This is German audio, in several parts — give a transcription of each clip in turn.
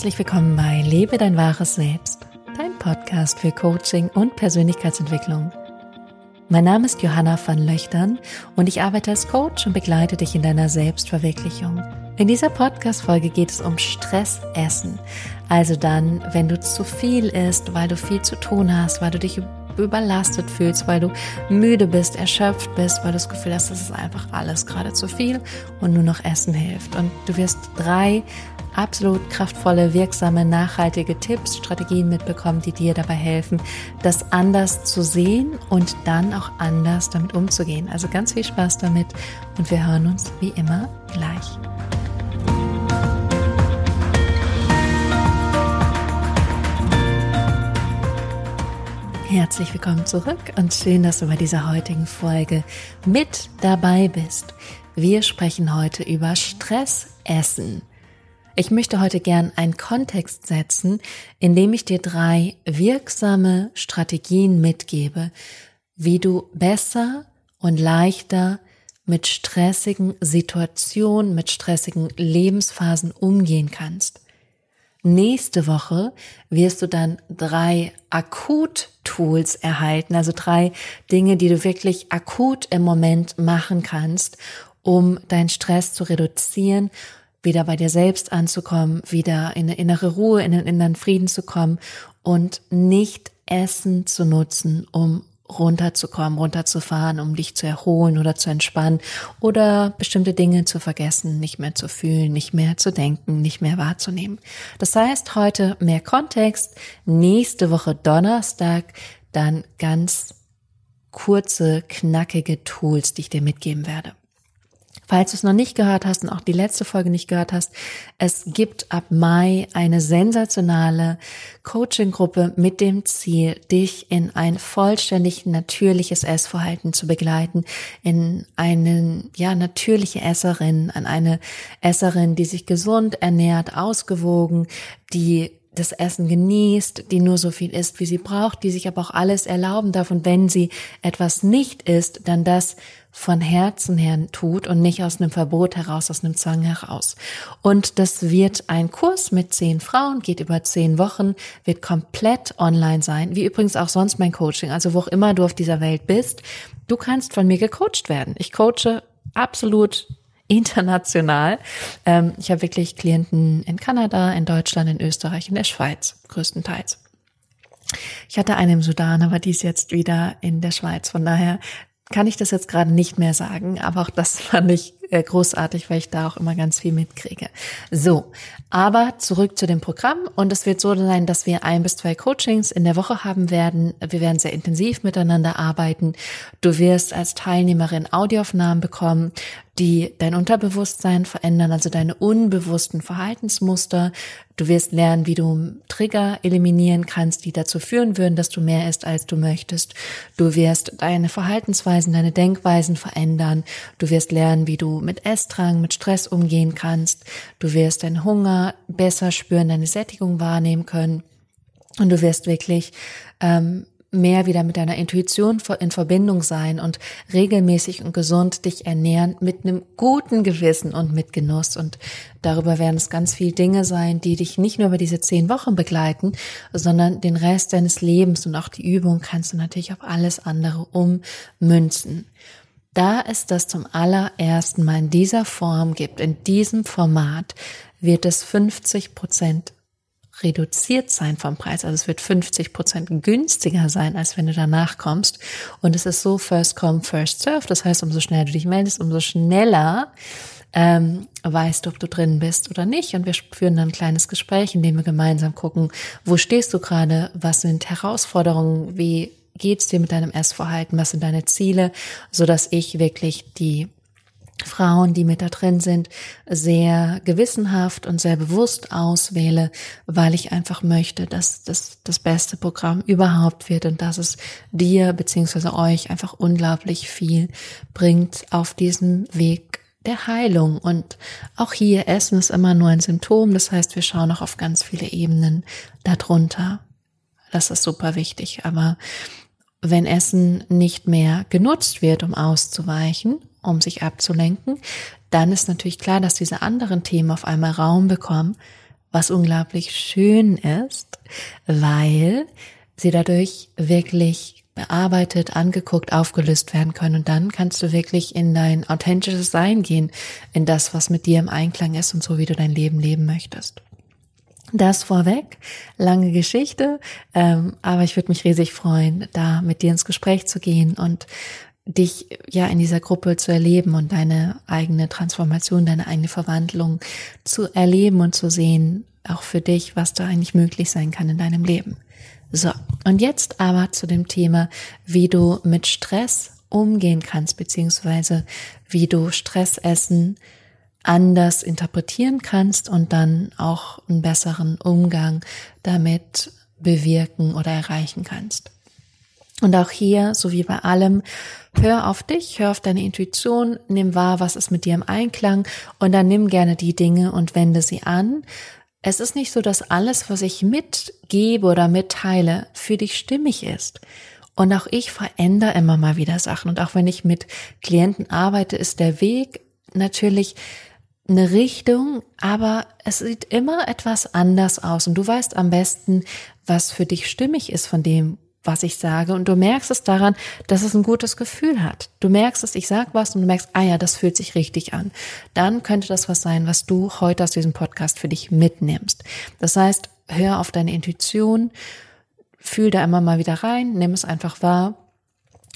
Herzlich willkommen bei Lebe dein wahres Selbst, dein Podcast für Coaching und Persönlichkeitsentwicklung. Mein Name ist Johanna van Löchtern und ich arbeite als Coach und begleite dich in deiner Selbstverwirklichung. In dieser Podcast-Folge geht es um Stressessen. Also dann, wenn du zu viel isst, weil du viel zu tun hast, weil du dich überlastet fühlst, weil du müde bist, erschöpft bist, weil du das Gefühl hast, das ist einfach alles gerade zu viel und nur noch Essen hilft. Und du wirst drei absolut kraftvolle, wirksame, nachhaltige Tipps, Strategien mitbekommen, die dir dabei helfen, das anders zu sehen und dann auch anders damit umzugehen. Also ganz viel Spaß damit und wir hören uns wie immer gleich. Herzlich willkommen zurück und schön, dass du bei dieser heutigen Folge mit dabei bist. Wir sprechen heute über Stressessen. Ich möchte heute gern einen Kontext setzen, indem ich dir drei wirksame Strategien mitgebe, wie du besser und leichter mit stressigen Situationen, mit stressigen Lebensphasen umgehen kannst. Nächste Woche wirst du dann drei Akut-Tools erhalten, also drei Dinge, die du wirklich akut im Moment machen kannst, um deinen Stress zu reduzieren wieder bei dir selbst anzukommen, wieder in eine innere Ruhe, in den inneren Frieden zu kommen und nicht Essen zu nutzen, um runterzukommen, runterzufahren, um dich zu erholen oder zu entspannen oder bestimmte Dinge zu vergessen, nicht mehr zu fühlen, nicht mehr zu denken, nicht mehr wahrzunehmen. Das heißt, heute mehr Kontext, nächste Woche Donnerstag dann ganz kurze, knackige Tools, die ich dir mitgeben werde. Falls du es noch nicht gehört hast und auch die letzte Folge nicht gehört hast, es gibt ab Mai eine sensationale Coaching-Gruppe mit dem Ziel, dich in ein vollständig natürliches Essverhalten zu begleiten, in eine ja natürliche Esserin, an eine Esserin, die sich gesund ernährt, ausgewogen, die das Essen genießt, die nur so viel isst, wie sie braucht, die sich aber auch alles erlauben darf. Und wenn sie etwas nicht isst, dann das von Herzen her tut und nicht aus einem Verbot heraus, aus einem Zwang heraus. Und das wird ein Kurs mit zehn Frauen, geht über zehn Wochen, wird komplett online sein, wie übrigens auch sonst mein Coaching. Also wo auch immer du auf dieser Welt bist, du kannst von mir gecoacht werden. Ich coache absolut international. Ähm, ich habe wirklich Klienten in Kanada, in Deutschland, in Österreich, in der Schweiz größtenteils. Ich hatte eine im Sudan, aber die ist jetzt wieder in der Schweiz. Von daher kann ich das jetzt gerade nicht mehr sagen, aber auch das fand ich äh, großartig, weil ich da auch immer ganz viel mitkriege. So, aber zurück zu dem Programm und es wird so sein, dass wir ein bis zwei Coachings in der Woche haben werden. Wir werden sehr intensiv miteinander arbeiten. Du wirst als Teilnehmerin Audioaufnahmen bekommen die dein Unterbewusstsein verändern, also deine unbewussten Verhaltensmuster. Du wirst lernen, wie du Trigger eliminieren kannst, die dazu führen würden, dass du mehr isst, als du möchtest. Du wirst deine Verhaltensweisen, deine Denkweisen verändern. Du wirst lernen, wie mit Essdrang, mit Stress umgehen kannst. Du wirst deinen Hunger besser spüren, deine Sättigung wahrnehmen können. Und du wirst wirklich ähm, mehr wieder mit deiner Intuition in Verbindung sein und regelmäßig und gesund dich ernähren mit einem guten Gewissen und mit Genuss. Und darüber werden es ganz viele Dinge sein, die dich nicht nur über diese zehn Wochen begleiten, sondern den Rest deines Lebens und auch die Übung kannst du natürlich auf alles andere ummünzen. Da es das zum allerersten Mal in dieser Form gibt, in diesem Format, wird es 50 Prozent reduziert sein vom Preis. Also es wird 50 Prozent günstiger sein, als wenn du danach kommst. Und es ist so first come, first serve. Das heißt, umso schneller du dich meldest, umso schneller ähm, weißt du, ob du drin bist oder nicht. Und wir führen dann ein kleines Gespräch, in dem wir gemeinsam gucken, wo stehst du gerade, was sind Herausforderungen, wie geht's dir mit deinem Essverhalten, was sind deine Ziele, so dass ich wirklich die Frauen, die mit da drin sind, sehr gewissenhaft und sehr bewusst auswähle, weil ich einfach möchte, dass das das beste Programm überhaupt wird und dass es dir beziehungsweise euch einfach unglaublich viel bringt auf diesem Weg der Heilung. Und auch hier Essen ist immer nur ein Symptom. Das heißt, wir schauen auch auf ganz viele Ebenen darunter. Das ist super wichtig. Aber wenn Essen nicht mehr genutzt wird, um auszuweichen, um sich abzulenken, dann ist natürlich klar, dass diese anderen Themen auf einmal Raum bekommen, was unglaublich schön ist, weil sie dadurch wirklich bearbeitet, angeguckt, aufgelöst werden können. Und dann kannst du wirklich in dein authentisches Sein gehen, in das, was mit dir im Einklang ist und so, wie du dein Leben leben möchtest. Das vorweg, lange Geschichte, ähm, aber ich würde mich riesig freuen, da mit dir ins Gespräch zu gehen und dich ja in dieser Gruppe zu erleben und deine eigene Transformation, deine eigene Verwandlung zu erleben und zu sehen, auch für dich, was da eigentlich möglich sein kann in deinem Leben. So, und jetzt aber zu dem Thema, wie du mit Stress umgehen kannst, beziehungsweise wie du Stressessen anders interpretieren kannst und dann auch einen besseren Umgang damit bewirken oder erreichen kannst. Und auch hier, so wie bei allem, hör auf dich, hör auf deine Intuition, nimm wahr, was ist mit dir im Einklang und dann nimm gerne die Dinge und wende sie an. Es ist nicht so, dass alles, was ich mitgebe oder mitteile, für dich stimmig ist. Und auch ich verändere immer mal wieder Sachen. Und auch wenn ich mit Klienten arbeite, ist der Weg natürlich eine Richtung, aber es sieht immer etwas anders aus. Und du weißt am besten, was für dich stimmig ist von dem, was ich sage und du merkst es daran, dass es ein gutes Gefühl hat. Du merkst es, ich sag was und du merkst, ah ja, das fühlt sich richtig an. Dann könnte das was sein, was du heute aus diesem Podcast für dich mitnimmst. Das heißt, hör auf deine Intuition, fühl da immer mal wieder rein, nimm es einfach wahr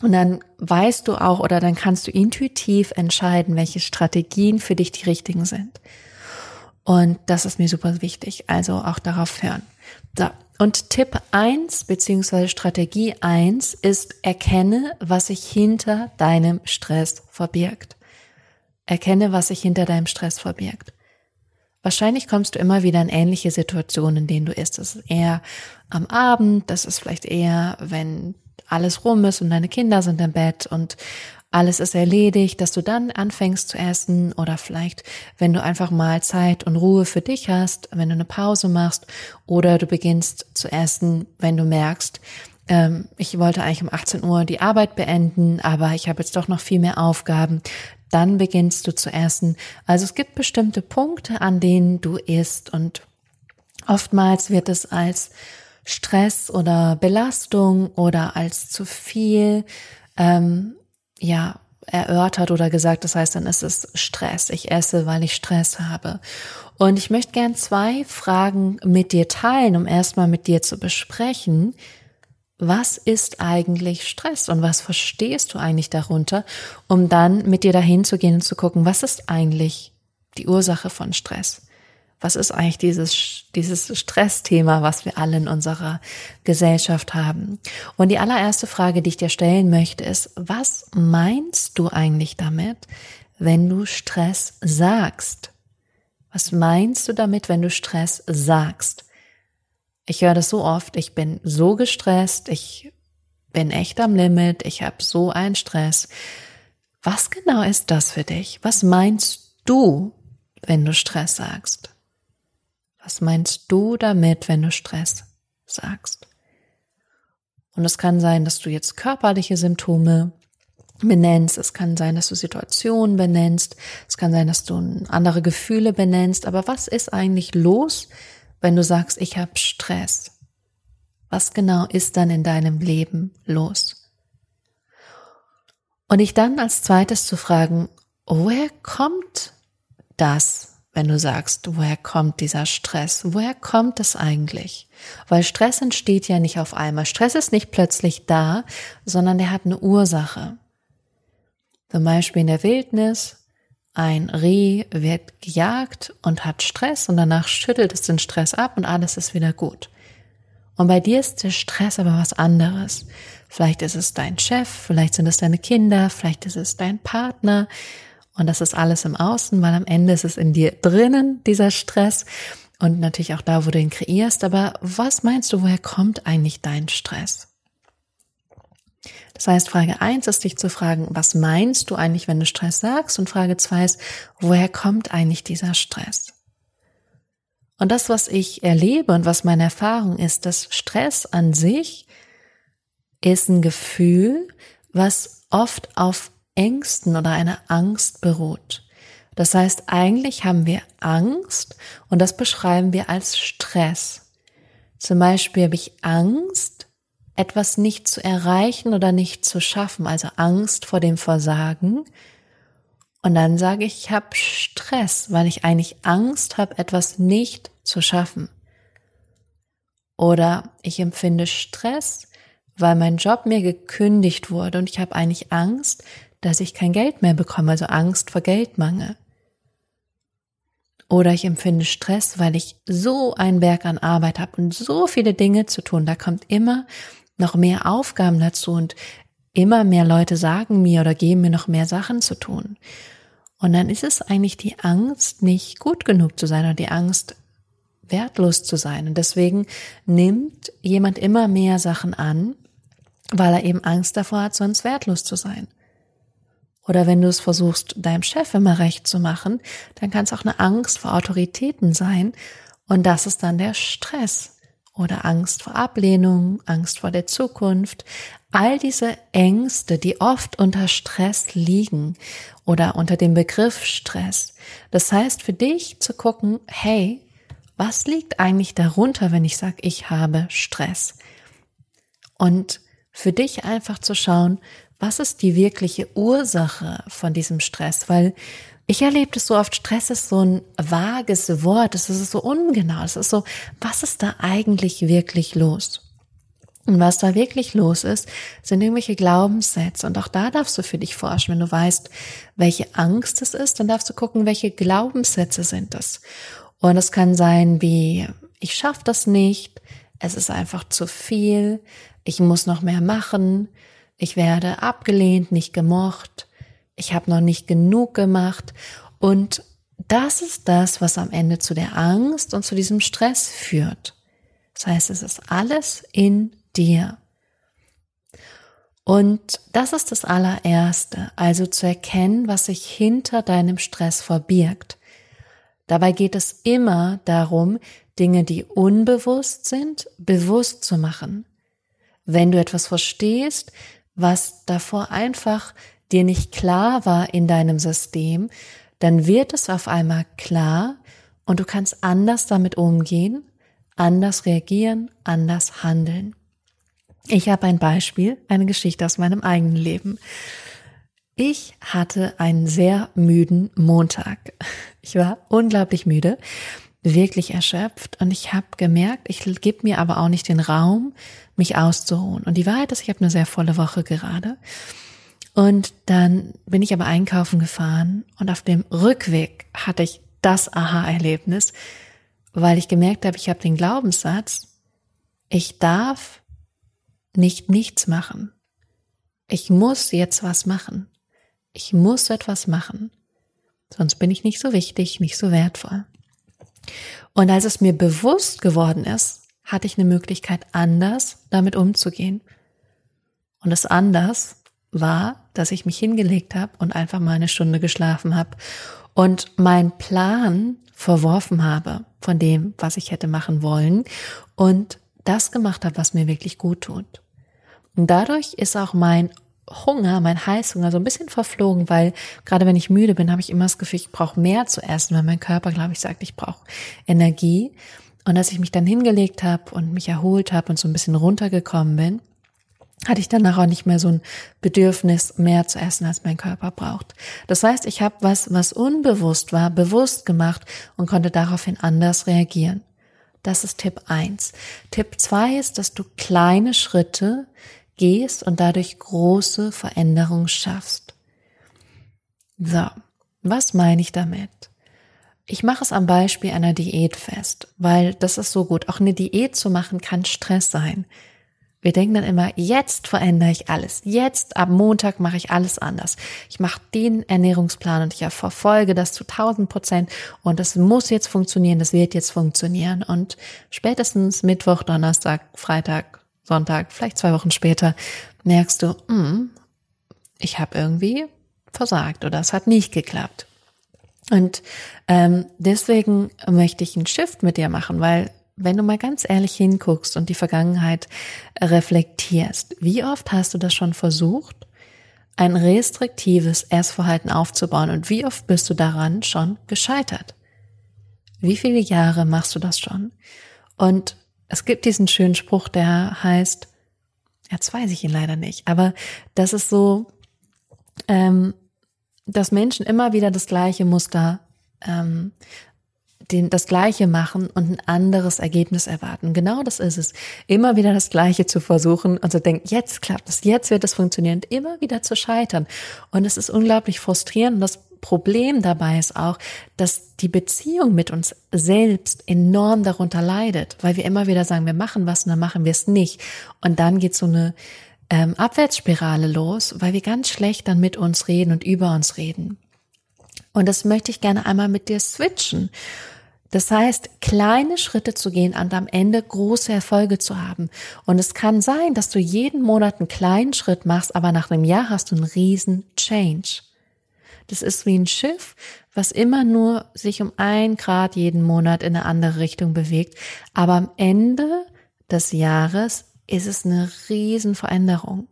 und dann weißt du auch oder dann kannst du intuitiv entscheiden, welche Strategien für dich die richtigen sind. Und das ist mir super wichtig. Also auch darauf hören. So, und Tipp eins beziehungsweise Strategie eins ist, erkenne, was sich hinter deinem Stress verbirgt. Erkenne, was sich hinter deinem Stress verbirgt. Wahrscheinlich kommst du immer wieder in ähnliche Situationen, in denen du isst. Das ist eher am Abend, das ist vielleicht eher, wenn alles rum ist und deine Kinder sind im Bett und alles ist erledigt, dass du dann anfängst zu essen oder vielleicht, wenn du einfach mal Zeit und Ruhe für dich hast, wenn du eine Pause machst oder du beginnst zu essen, wenn du merkst, ähm, ich wollte eigentlich um 18 Uhr die Arbeit beenden, aber ich habe jetzt doch noch viel mehr Aufgaben, dann beginnst du zu essen. Also es gibt bestimmte Punkte, an denen du isst und oftmals wird es als Stress oder Belastung oder als zu viel ähm, ja, erörtert oder gesagt. Das heißt, dann ist es Stress. Ich esse, weil ich Stress habe. Und ich möchte gern zwei Fragen mit dir teilen, um erstmal mit dir zu besprechen. Was ist eigentlich Stress und was verstehst du eigentlich darunter, um dann mit dir dahin zu gehen und zu gucken, was ist eigentlich die Ursache von Stress? Was ist eigentlich dieses, dieses Stressthema, was wir alle in unserer Gesellschaft haben? Und die allererste Frage, die ich dir stellen möchte, ist, was meinst du eigentlich damit, wenn du Stress sagst? Was meinst du damit, wenn du Stress sagst? Ich höre das so oft, ich bin so gestresst, ich bin echt am Limit, ich habe so einen Stress. Was genau ist das für dich? Was meinst du, wenn du Stress sagst? Was meinst du damit, wenn du Stress sagst? Und es kann sein, dass du jetzt körperliche Symptome benennst. Es kann sein, dass du Situationen benennst. Es kann sein, dass du andere Gefühle benennst. Aber was ist eigentlich los, wenn du sagst, ich habe Stress? Was genau ist dann in deinem Leben los? Und dich dann als zweites zu fragen, woher kommt das? Wenn du sagst, woher kommt dieser Stress? Woher kommt es eigentlich? Weil Stress entsteht ja nicht auf einmal. Stress ist nicht plötzlich da, sondern der hat eine Ursache. Zum Beispiel in der Wildnis, ein Reh wird gejagt und hat Stress und danach schüttelt es den Stress ab und alles ist wieder gut. Und bei dir ist der Stress aber was anderes. Vielleicht ist es dein Chef, vielleicht sind es deine Kinder, vielleicht ist es dein Partner, und das ist alles im Außen, weil am Ende ist es in dir drinnen, dieser Stress. Und natürlich auch da, wo du ihn kreierst. Aber was meinst du, woher kommt eigentlich dein Stress? Das heißt, Frage eins ist dich zu fragen, was meinst du eigentlich, wenn du Stress sagst? Und Frage zwei ist, woher kommt eigentlich dieser Stress? Und das, was ich erlebe und was meine Erfahrung ist, dass Stress an sich ist ein Gefühl, was oft auf Ängsten oder einer Angst beruht. Das heißt, eigentlich haben wir Angst und das beschreiben wir als Stress. Zum Beispiel habe ich Angst, etwas nicht zu erreichen oder nicht zu schaffen, also Angst vor dem Versagen. Und dann sage ich, ich habe Stress, weil ich eigentlich Angst habe, etwas nicht zu schaffen. Oder ich empfinde Stress, weil mein Job mir gekündigt wurde und ich habe eigentlich Angst, dass ich kein Geld mehr bekomme, also Angst vor Geldmangel. Oder ich empfinde Stress, weil ich so einen Berg an Arbeit habe und so viele Dinge zu tun. Da kommt immer noch mehr Aufgaben dazu und immer mehr Leute sagen mir oder geben mir noch mehr Sachen zu tun. Und dann ist es eigentlich die Angst, nicht gut genug zu sein oder die Angst, wertlos zu sein. Und deswegen nimmt jemand immer mehr Sachen an, weil er eben Angst davor hat, sonst wertlos zu sein. Oder wenn du es versuchst, deinem Chef immer recht zu machen, dann kann es auch eine Angst vor Autoritäten sein. Und das ist dann der Stress. Oder Angst vor Ablehnung, Angst vor der Zukunft. All diese Ängste, die oft unter Stress liegen oder unter dem Begriff Stress. Das heißt für dich zu gucken, hey, was liegt eigentlich darunter, wenn ich sage, ich habe Stress? Und für dich einfach zu schauen, was ist die wirkliche Ursache von diesem Stress? Weil ich erlebe das so oft, Stress ist so ein vages Wort, es ist so ungenau, es ist so, was ist da eigentlich wirklich los? Und was da wirklich los ist, sind irgendwelche Glaubenssätze. Und auch da darfst du für dich forschen. Wenn du weißt, welche Angst es ist, dann darfst du gucken, welche Glaubenssätze sind das. Und es kann sein wie, ich schaffe das nicht, es ist einfach zu viel, ich muss noch mehr machen, ich werde abgelehnt, nicht gemocht, ich habe noch nicht genug gemacht. Und das ist das, was am Ende zu der Angst und zu diesem Stress führt. Das heißt, es ist alles in dir. Und das ist das allererste, also zu erkennen, was sich hinter deinem Stress verbirgt. Dabei geht es immer darum, Dinge, die unbewusst sind, bewusst zu machen. Wenn du etwas verstehst, was davor einfach dir nicht klar war in deinem System, dann wird es auf einmal klar und du kannst anders damit umgehen, anders reagieren, anders handeln. Ich habe ein Beispiel, eine Geschichte aus meinem eigenen Leben. Ich hatte einen sehr müden Montag. Ich war unglaublich müde, wirklich erschöpft und ich habe gemerkt, ich gebe mir aber auch nicht den Raum, mich auszuruhen. Und die Wahrheit ist, ich habe eine sehr volle Woche gerade. Und dann bin ich aber einkaufen gefahren und auf dem Rückweg hatte ich das Aha-Erlebnis, weil ich gemerkt habe, ich habe den Glaubenssatz, ich darf nicht nichts machen. Ich muss jetzt was machen. Ich muss etwas machen, sonst bin ich nicht so wichtig, nicht so wertvoll. Und als es mir bewusst geworden ist, hatte ich eine Möglichkeit, anders damit umzugehen. Und das anders war, dass ich mich hingelegt habe und einfach mal eine Stunde geschlafen habe und meinen Plan verworfen habe von dem, was ich hätte machen wollen und das gemacht habe, was mir wirklich gut tut. Und dadurch ist auch mein Hunger, mein Heißhunger so ein bisschen verflogen, weil gerade wenn ich müde bin, habe ich immer das Gefühl, ich brauche mehr zu essen, weil mein Körper, glaube ich, sagt, ich brauche Energie. Und als ich mich dann hingelegt habe und mich erholt habe und so ein bisschen runtergekommen bin, hatte ich danach auch nicht mehr so ein Bedürfnis, mehr zu essen, als mein Körper braucht. Das heißt, ich habe was, was unbewusst war, bewusst gemacht und konnte daraufhin anders reagieren. Das ist Tipp eins. Tipp zwei ist, dass du kleine Schritte gehst und dadurch große Veränderungen schaffst. So, was meine ich damit? Ich mache es am Beispiel einer Diät fest, weil das ist so gut. Auch eine Diät zu machen kann Stress sein. Wir denken dann immer, jetzt verändere ich alles. Jetzt ab Montag mache ich alles anders. Ich mache den Ernährungsplan und ich verfolge das zu 1000 Prozent und das muss jetzt funktionieren, das wird jetzt funktionieren. Und spätestens Mittwoch, Donnerstag, Freitag Sonntag, vielleicht zwei Wochen später, merkst du, hm, ich habe irgendwie versagt oder es hat nicht geklappt. Und ähm, deswegen möchte ich einen Shift mit dir machen, weil wenn du mal ganz ehrlich hinguckst und die Vergangenheit reflektierst, wie oft hast du das schon versucht, ein restriktives Essverhalten aufzubauen. Und wie oft bist du daran schon gescheitert? Wie viele Jahre machst du das schon? Und es gibt diesen schönen Spruch, der heißt, jetzt weiß ich ihn leider nicht, aber das ist so, ähm, dass Menschen immer wieder das gleiche Muster ähm, den, das Gleiche machen und ein anderes Ergebnis erwarten. Genau das ist es. Immer wieder das Gleiche zu versuchen und zu denken, jetzt klappt es, jetzt wird es funktionieren, immer wieder zu scheitern. Und es ist unglaublich frustrierend. Das Problem dabei ist auch, dass die Beziehung mit uns selbst enorm darunter leidet, weil wir immer wieder sagen, wir machen was und dann machen wir es nicht. Und dann geht so eine ähm, Abwärtsspirale los, weil wir ganz schlecht dann mit uns reden und über uns reden. Und das möchte ich gerne einmal mit dir switchen. Das heißt, kleine Schritte zu gehen und am Ende große Erfolge zu haben. Und es kann sein, dass du jeden Monat einen kleinen Schritt machst, aber nach einem Jahr hast du einen riesen Change. Das ist wie ein Schiff, was immer nur sich um ein Grad jeden Monat in eine andere Richtung bewegt. Aber am Ende des Jahres ist es eine riesen Veränderung.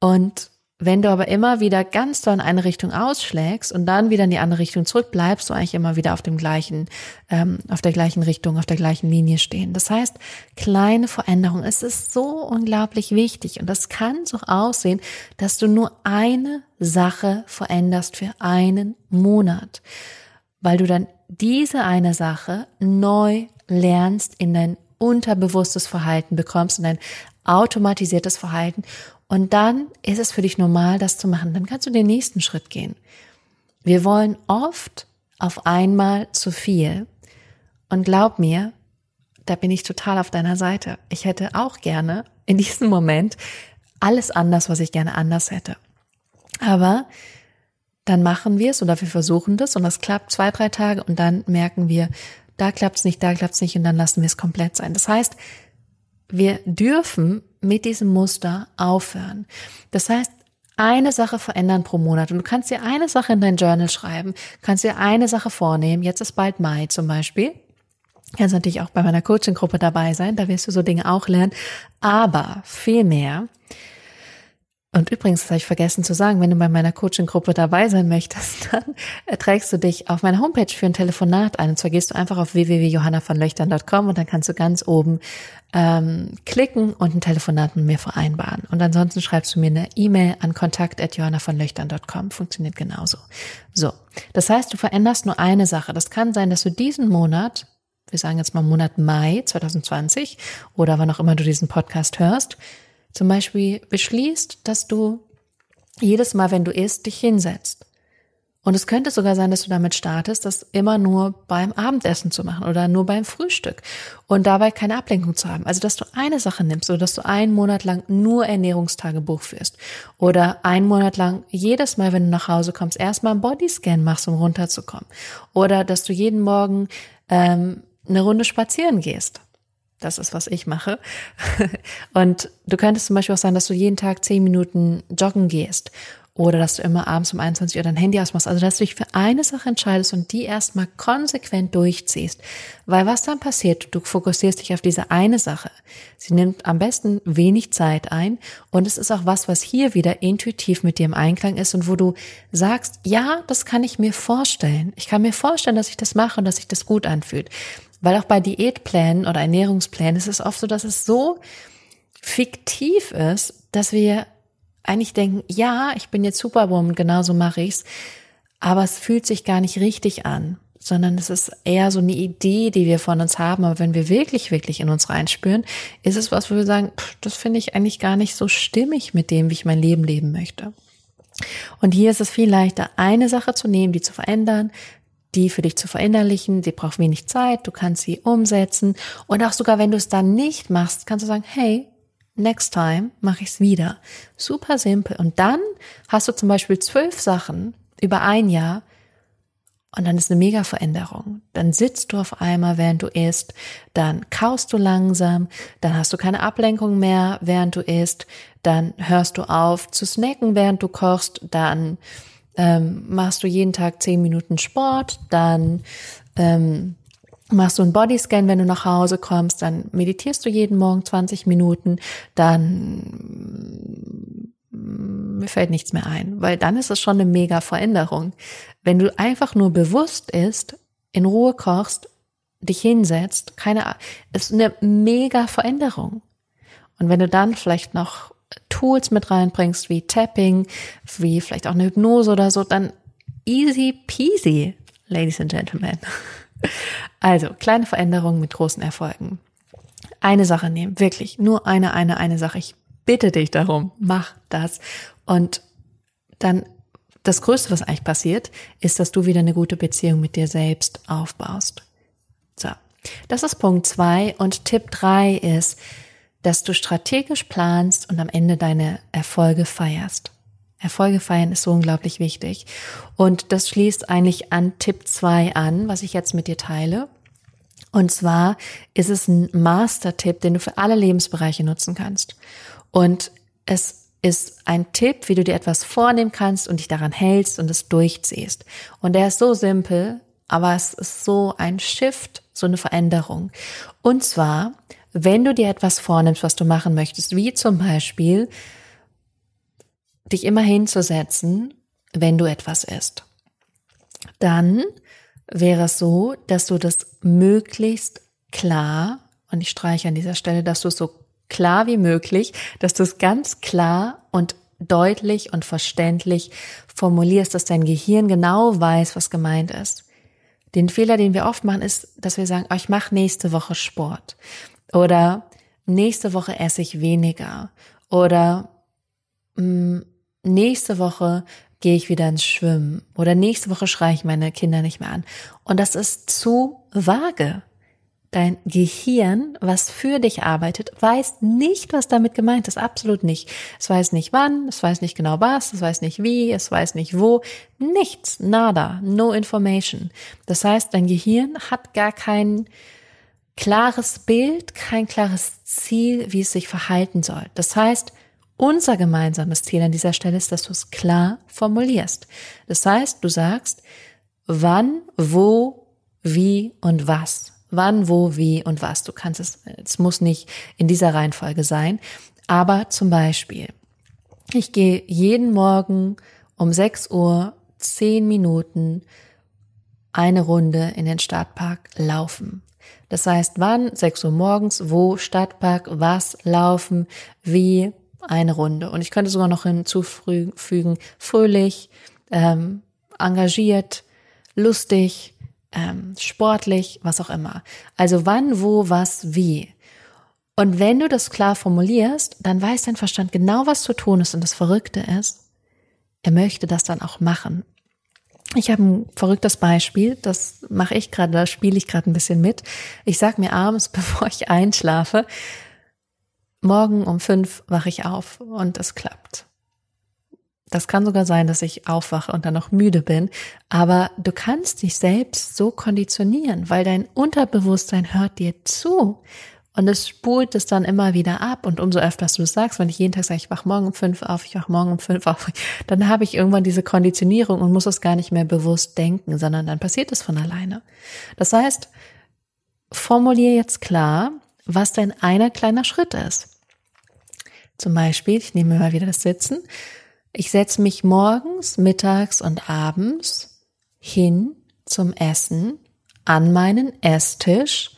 Und wenn du aber immer wieder ganz doll in eine Richtung ausschlägst und dann wieder in die andere Richtung zurück, bleibst du eigentlich immer wieder auf dem gleichen, ähm, auf der gleichen Richtung, auf der gleichen Linie stehen. Das heißt, kleine Veränderung, es ist so unglaublich wichtig und das kann so aussehen, dass du nur eine Sache veränderst für einen Monat, weil du dann diese eine Sache neu lernst in dein unterbewusstes Verhalten bekommst, in dein automatisiertes Verhalten und dann ist es für dich normal, das zu machen. Dann kannst du den nächsten Schritt gehen. Wir wollen oft auf einmal zu viel. Und glaub mir, da bin ich total auf deiner Seite. Ich hätte auch gerne in diesem Moment alles anders, was ich gerne anders hätte. Aber dann machen wir es oder wir versuchen das und das klappt zwei, drei Tage und dann merken wir, da klappt es nicht, da klappt es nicht und dann lassen wir es komplett sein. Das heißt, wir dürfen mit diesem Muster aufhören. Das heißt, eine Sache verändern pro Monat. Und du kannst dir eine Sache in dein Journal schreiben, kannst dir eine Sache vornehmen. Jetzt ist bald Mai zum Beispiel. Kannst natürlich auch bei meiner Coaching-Gruppe dabei sein, da wirst du so Dinge auch lernen. Aber viel mehr und übrigens, das habe ich vergessen zu sagen, wenn du bei meiner Coaching-Gruppe dabei sein möchtest, dann trägst du dich auf meiner Homepage für ein Telefonat ein. Und zwar gehst du einfach auf www.johannavonlöchtern.com und dann kannst du ganz oben ähm, klicken und ein Telefonat mit mir vereinbaren. Und ansonsten schreibst du mir eine E-Mail an kontakt.johannavonlöchtern.com. Funktioniert genauso. So, das heißt, du veränderst nur eine Sache. Das kann sein, dass du diesen Monat wir sagen jetzt mal Monat Mai 2020 oder wann auch immer du diesen Podcast hörst, zum Beispiel beschließt, dass du jedes Mal, wenn du isst, dich hinsetzt. Und es könnte sogar sein, dass du damit startest, das immer nur beim Abendessen zu machen oder nur beim Frühstück und dabei keine Ablenkung zu haben. Also, dass du eine Sache nimmst oder dass du einen Monat lang nur Ernährungstagebuch führst oder einen Monat lang jedes Mal, wenn du nach Hause kommst, erstmal einen Bodyscan machst, um runterzukommen oder dass du jeden Morgen ähm, eine Runde spazieren gehst. Das ist, was ich mache. Und du könntest zum Beispiel auch sagen, dass du jeden Tag zehn Minuten joggen gehst oder dass du immer abends um 21 Uhr dein Handy ausmachst. Also, dass du dich für eine Sache entscheidest und die erstmal konsequent durchziehst. Weil was dann passiert, du fokussierst dich auf diese eine Sache. Sie nimmt am besten wenig Zeit ein und es ist auch was, was hier wieder intuitiv mit dir im Einklang ist und wo du sagst, ja, das kann ich mir vorstellen. Ich kann mir vorstellen, dass ich das mache und dass sich das gut anfühlt. Weil auch bei Diätplänen oder Ernährungsplänen ist es oft so, dass es so fiktiv ist, dass wir eigentlich denken, ja, ich bin jetzt Superwoman, genauso mache ich's, aber es fühlt sich gar nicht richtig an, sondern es ist eher so eine Idee, die wir von uns haben. Aber wenn wir wirklich, wirklich in uns reinspüren, ist es was, wo wir sagen, pff, das finde ich eigentlich gar nicht so stimmig mit dem, wie ich mein Leben leben möchte. Und hier ist es viel leichter, eine Sache zu nehmen, die zu verändern, die für dich zu verinnerlichen. Sie braucht wenig Zeit, du kannst sie umsetzen. Und auch sogar, wenn du es dann nicht machst, kannst du sagen, hey, next time mache ich es wieder. Super simpel. Und dann hast du zum Beispiel zwölf Sachen über ein Jahr und dann ist eine mega Veränderung. Dann sitzt du auf einmal, während du isst, dann kaust du langsam, dann hast du keine Ablenkung mehr, während du isst, dann hörst du auf zu snacken, während du kochst, dann ähm, machst du jeden Tag zehn Minuten Sport, dann ähm, machst du einen Bodyscan, wenn du nach Hause kommst, dann meditierst du jeden Morgen 20 Minuten, dann Hm, mir fällt nichts mehr ein, weil dann ist es schon eine mega Veränderung. Wenn du einfach nur bewusst isst, in Ruhe kochst, dich hinsetzt, keine, ist eine mega Veränderung. Und wenn du dann vielleicht noch Tools mit reinbringst, wie Tapping, wie vielleicht auch eine Hypnose oder so, dann easy peasy, Ladies and Gentlemen. Also, kleine Veränderungen mit großen Erfolgen. Eine Sache nehmen, wirklich, nur eine, eine, eine Sache. Ich bitte dich darum, mach das. Und dann das Größte, was eigentlich passiert, ist, dass du wieder eine gute Beziehung mit dir selbst aufbaust. So. Das ist Punkt zwei und Tipp drei ist, dass du strategisch planst und am Ende deine Erfolge feierst. Erfolge feiern ist so unglaublich wichtig. Und das schließt eigentlich an Tipp 2 an, was ich jetzt mit dir teile. Und zwar ist es ein Master-Tipp, den du für alle Lebensbereiche nutzen kannst. Und es ist ein Tipp, wie du dir etwas vornehmen kannst und dich daran hältst und es durchziehst. Und der ist so simpel, aber es ist so ein Shift, so eine Veränderung. Und zwar, wenn du dir etwas vornimmst, was du machen möchtest, wie zum Beispiel dich immer hinzusetzen, wenn du etwas isst. Dann wäre es so, dass du das möglichst klar, und ich streiche an dieser Stelle, dass du es so klar wie möglich, dass du es ganz klar und deutlich und verständlich formulierst, dass dein Gehirn genau weiß, was gemeint ist. Den Fehler, den wir oft machen, ist, dass wir sagen, oh, ich mache nächste Woche Sport oder nächste Woche esse ich weniger oder mh, mm, nächste Woche gehe ich wieder ins Schwimmen oder nächste Woche schreie ich meine Kinder nicht mehr an. Und das ist zu vage. Dein Gehirn, was für dich arbeitet, weiß nicht, was damit gemeint ist. Absolut nicht. Es weiß nicht wann, es weiß nicht genau was, es weiß nicht wie, es weiß nicht wo. Nichts, nada, no information. Das heißt, dein Gehirn hat gar kein klares Bild, kein klares Ziel, wie es sich verhalten soll. Das heißt, unser gemeinsames Ziel an dieser Stelle ist, dass du es klar formulierst. Das heißt, du sagst, wann, wo, wie und was. Wann, wo, wie und was. Du kannst es, es muss nicht in dieser Reihenfolge sein. Aber zum Beispiel, ich gehe jeden Morgen um 6 Uhr 10 Minuten eine Runde in den Stadtpark laufen. Das heißt, wann? 6 Uhr morgens, wo, Stadtpark, was, laufen, wie, eine Runde. Und ich könnte sogar noch hinzufügen, fröhlich, ähm, engagiert, lustig, ähm, sportlich, was auch immer. Also wann, wo, was, wie. Und wenn du das klar formulierst, dann weiß dein Verstand genau, was zu tun ist. Und das Verrückte ist, er möchte das dann auch machen. Ich habe ein verrücktes Beispiel, das mache ich gerade, da spiele ich gerade ein bisschen mit. Ich sag mir abends, bevor ich einschlafe, morgen um fünf wache ich auf und es klappt. Das kann sogar sein, dass ich aufwache und dann noch müde bin, aber du kannst dich selbst so konditionieren, weil dein Unterbewusstsein hört dir zu und es spult es dann immer wieder ab und umso öfter du es sagst, wenn ich jeden Tag sage, ich wach morgen um fünf auf, ich wach morgen um fünf auf, dann habe ich irgendwann diese Konditionierung und muss es gar nicht mehr bewusst denken, sondern dann passiert es von alleine. Das heißt, formulier jetzt klar, was dein einer kleiner Schritt ist. Zum Beispiel, ich nehme mal wieder das Sitzen. Ich setze mich morgens, mittags und abends hin zum Essen an meinen Esstisch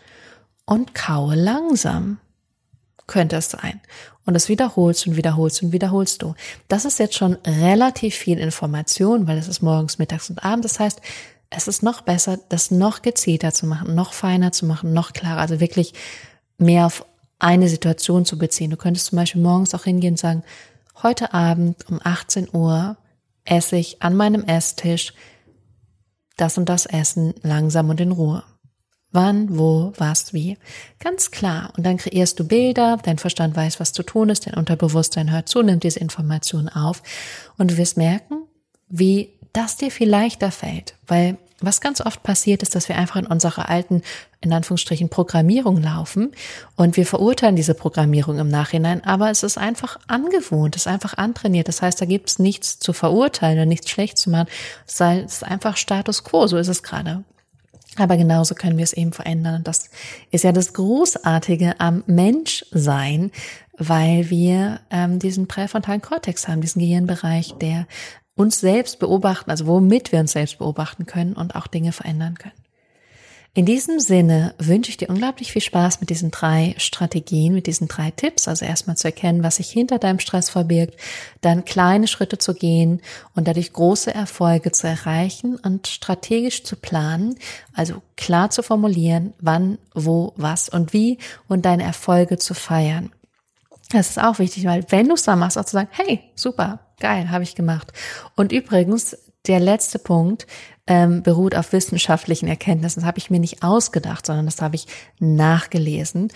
und kaue langsam. Könnte es sein. Und das wiederholst und wiederholst und wiederholst du. Das ist jetzt schon relativ viel Information, weil es ist morgens, mittags und abends. Das heißt, es ist noch besser, das noch gezielter zu machen, noch feiner zu machen, noch klarer. Also wirklich mehr auf eine Situation zu beziehen. Du könntest zum Beispiel morgens auch hingehen und sagen, heute Abend um 18 Uhr esse ich an meinem Esstisch das und das Essen langsam und in Ruhe. Wann, wo, was, wie. Ganz klar. Und dann kreierst du Bilder, dein Verstand weiß, was zu tun ist, dein Unterbewusstsein hört zu, nimmt diese Informationen auf und du wirst merken, wie das dir viel leichter fällt, weil was ganz oft passiert ist, dass wir einfach in unserer alten, in Anführungsstrichen, Programmierung laufen und wir verurteilen diese Programmierung im Nachhinein, aber es ist einfach angewohnt, es ist einfach antrainiert. Das heißt, da gibt es nichts zu verurteilen oder nichts schlecht zu machen. Es ist einfach Status quo, so ist es gerade. Aber genauso können wir es eben verändern. Und das ist ja das Großartige am Menschsein, weil wir ähm, diesen präfrontalen Kortex haben, diesen Gehirnbereich, der uns selbst beobachten, also womit wir uns selbst beobachten können und auch Dinge verändern können. In diesem Sinne wünsche ich dir unglaublich viel Spaß mit diesen drei Strategien, mit diesen drei Tipps. Also erstmal zu erkennen, was sich hinter deinem Stress verbirgt, dann kleine Schritte zu gehen und dadurch große Erfolge zu erreichen und strategisch zu planen, also klar zu formulieren, wann, wo, was und wie und deine Erfolge zu feiern. Das ist auch wichtig, weil wenn du es dann machst, auch zu sagen, hey, super, geil, habe ich gemacht. Und übrigens, der letzte Punkt, ähm, beruht auf wissenschaftlichen Erkenntnissen. Das habe ich mir nicht ausgedacht, sondern das habe ich nachgelesen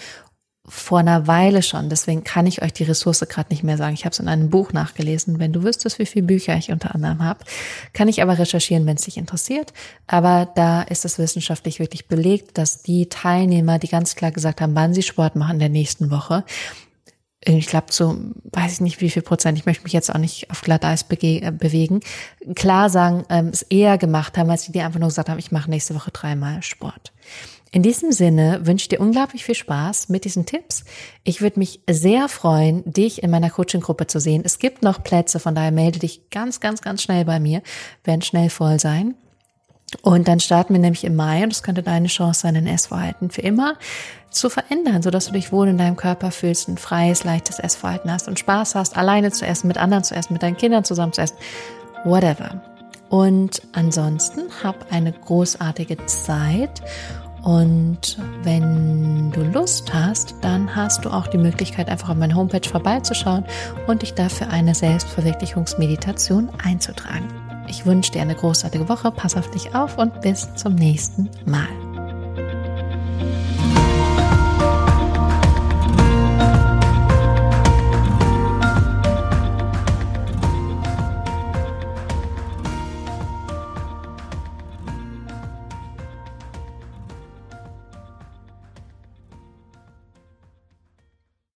vor einer Weile schon. Deswegen kann ich euch die Ressource gerade nicht mehr sagen. Ich habe es in einem Buch nachgelesen. Wenn du wüsstest, wie viele Bücher ich unter anderem habe, kann ich aber recherchieren, wenn es dich interessiert. Aber da ist es wissenschaftlich wirklich belegt, dass die Teilnehmer, die ganz klar gesagt haben, wann sie Sport machen in der nächsten Woche, ich glaube so, weiß ich nicht wie viel Prozent, ich möchte mich jetzt auch nicht auf Glatteis äh, bewegen, klar sagen, ähm, es eher gemacht haben, als die, die einfach nur gesagt haben, ich mache nächste Woche dreimal Sport. In diesem Sinne wünsche ich dir unglaublich viel Spaß mit diesen Tipps. Ich würde mich sehr freuen, dich in meiner Coaching-Gruppe zu sehen. Es gibt noch Plätze, von daher melde dich ganz, ganz, ganz schnell bei mir, werden schnell voll sein. Und dann starten wir nämlich im Mai und es könnte deine Chance sein, dein Essverhalten für immer zu verändern, sodass du dich wohl in deinem Körper fühlst, ein freies, leichtes Essverhalten hast und Spaß hast, alleine zu essen, mit anderen zu essen, mit deinen Kindern zusammen zu essen, whatever. Und ansonsten hab eine großartige Zeit und wenn du Lust hast, dann hast du auch die Möglichkeit, einfach auf meine Homepage vorbeizuschauen und dich dafür eine Selbstverwirklichungsmeditation einzutragen. Ich wünsche dir eine großartige Woche, pass auf dich auf und bis zum nächsten Mal.